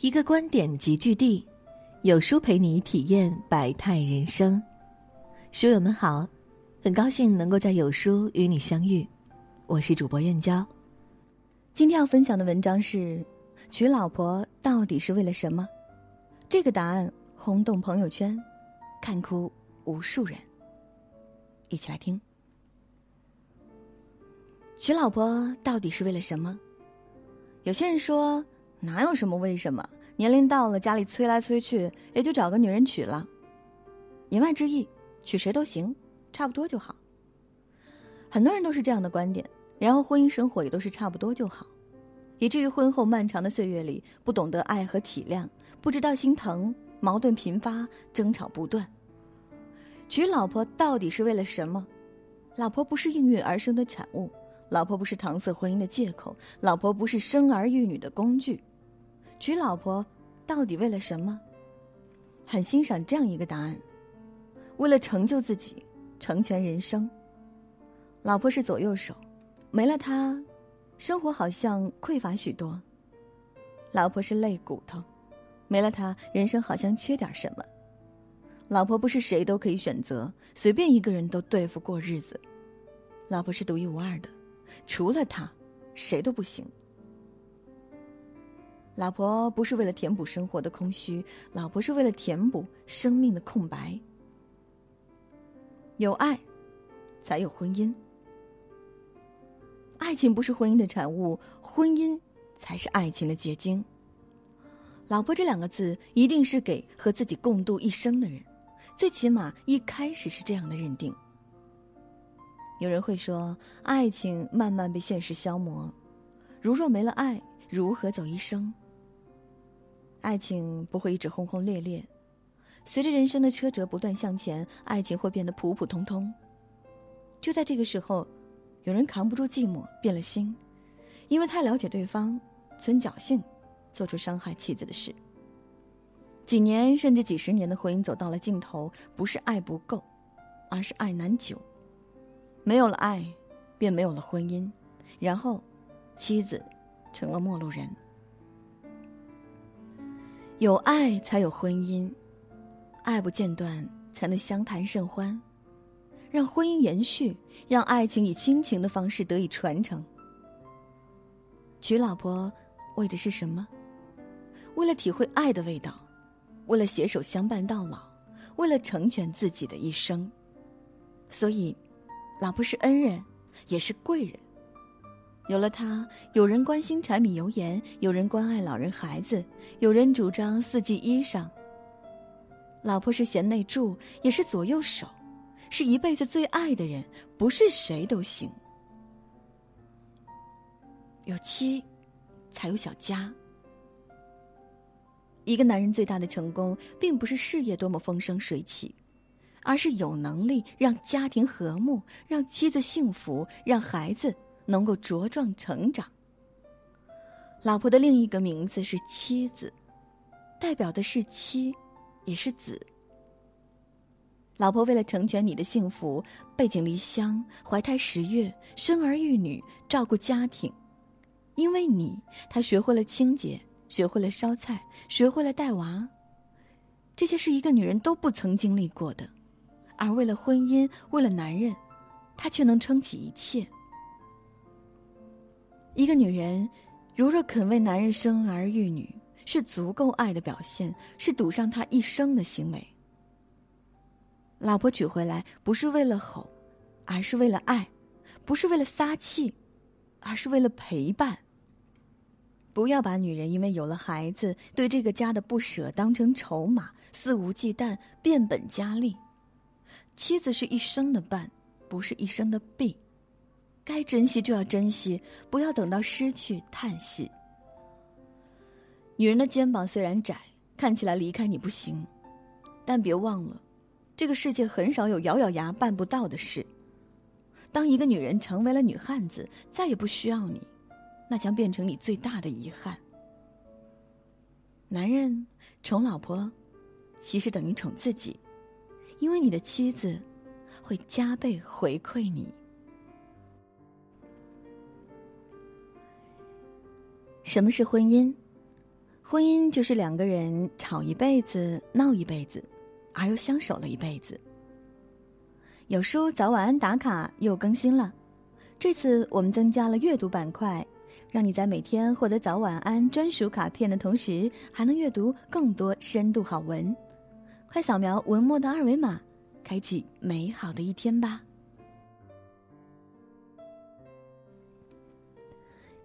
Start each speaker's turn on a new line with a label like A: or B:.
A: 一个观点集聚地，有书陪你体验百态人生。书友们好，很高兴能够在有书与你相遇，我是主播燕娇。
B: 今天要分享的文章是：娶老婆到底是为了什么？这个答案轰动朋友圈，看哭无数人。一起来听。娶老婆到底是为了什么？有些人说，哪有什么为什么？年龄到了，家里催来催去，也就找个女人娶了。言外之意，娶谁都行，差不多就好。很多人都是这样的观点，然后婚姻生活也都是差不多就好，以至于婚后漫长的岁月里，不懂得爱和体谅，不知道心疼，矛盾频发，争吵不断。娶老婆到底是为了什么？老婆不是应运而生的产物。老婆不是搪塞婚姻的借口，老婆不是生儿育女的工具。娶老婆到底为了什么？很欣赏这样一个答案：为了成就自己，成全人生。老婆是左右手，没了她，生活好像匮乏许多。老婆是肋骨头，没了她，人生好像缺点什么。老婆不是谁都可以选择，随便一个人都对付过日子。老婆是独一无二的。除了她，谁都不行。老婆不是为了填补生活的空虚，老婆是为了填补生命的空白。有爱，才有婚姻。爱情不是婚姻的产物，婚姻才是爱情的结晶。老婆这两个字，一定是给和自己共度一生的人，最起码一开始是这样的认定。有人会说，爱情慢慢被现实消磨，如若没了爱，如何走一生？爱情不会一直轰轰烈烈，随着人生的车辙不断向前，爱情会变得普普通通。就在这个时候，有人扛不住寂寞，变了心，因为太了解对方，存侥幸，做出伤害妻子的事。几年甚至几十年的婚姻走到了尽头，不是爱不够，而是爱难久。没有了爱，便没有了婚姻，然后，妻子成了陌路人。有爱才有婚姻，爱不间断才能相谈甚欢，让婚姻延续，让爱情以亲情的方式得以传承。娶老婆为的是什么？为了体会爱的味道，为了携手相伴到老，为了成全自己的一生，所以。老婆是恩人，也是贵人。有了他，有人关心柴米油盐，有人关爱老人孩子，有人主张四季衣裳。老婆是贤内助，也是左右手，是一辈子最爱的人，不是谁都行。有妻，才有小家。一个男人最大的成功，并不是事业多么风生水起。而是有能力让家庭和睦，让妻子幸福，让孩子能够茁壮成长。老婆的另一个名字是妻子，代表的是妻，也是子。老婆为了成全你的幸福，背井离乡，怀胎十月，生儿育女，照顾家庭，因为你，她学会了清洁，学会了烧菜，学会了带娃。这些是一个女人都不曾经历过的。而为了婚姻，为了男人，她却能撑起一切。一个女人，如若肯为男人生儿育女，是足够爱的表现，是赌上她一生的行为。老婆娶回来不是为了吼，而是为了爱；不是为了撒气，而是为了陪伴。不要把女人因为有了孩子对这个家的不舍当成筹码，肆无忌惮，变本加厉。妻子是一生的伴，不是一生的婢。该珍惜就要珍惜，不要等到失去叹息。女人的肩膀虽然窄，看起来离开你不行，但别忘了，这个世界很少有咬咬牙办不到的事。当一个女人成为了女汉子，再也不需要你，那将变成你最大的遗憾。男人宠老婆，其实等于宠自己。因为你的妻子会加倍回馈你。什么是婚姻？婚姻就是两个人吵一辈子、闹一辈子，而又相守了一辈子。有书早晚安打卡又更新了，这次我们增加了阅读板块，让你在每天获得早晚安专属卡片的同时，还能阅读更多深度好文。快扫描文末的二维码，开启美好的一天吧！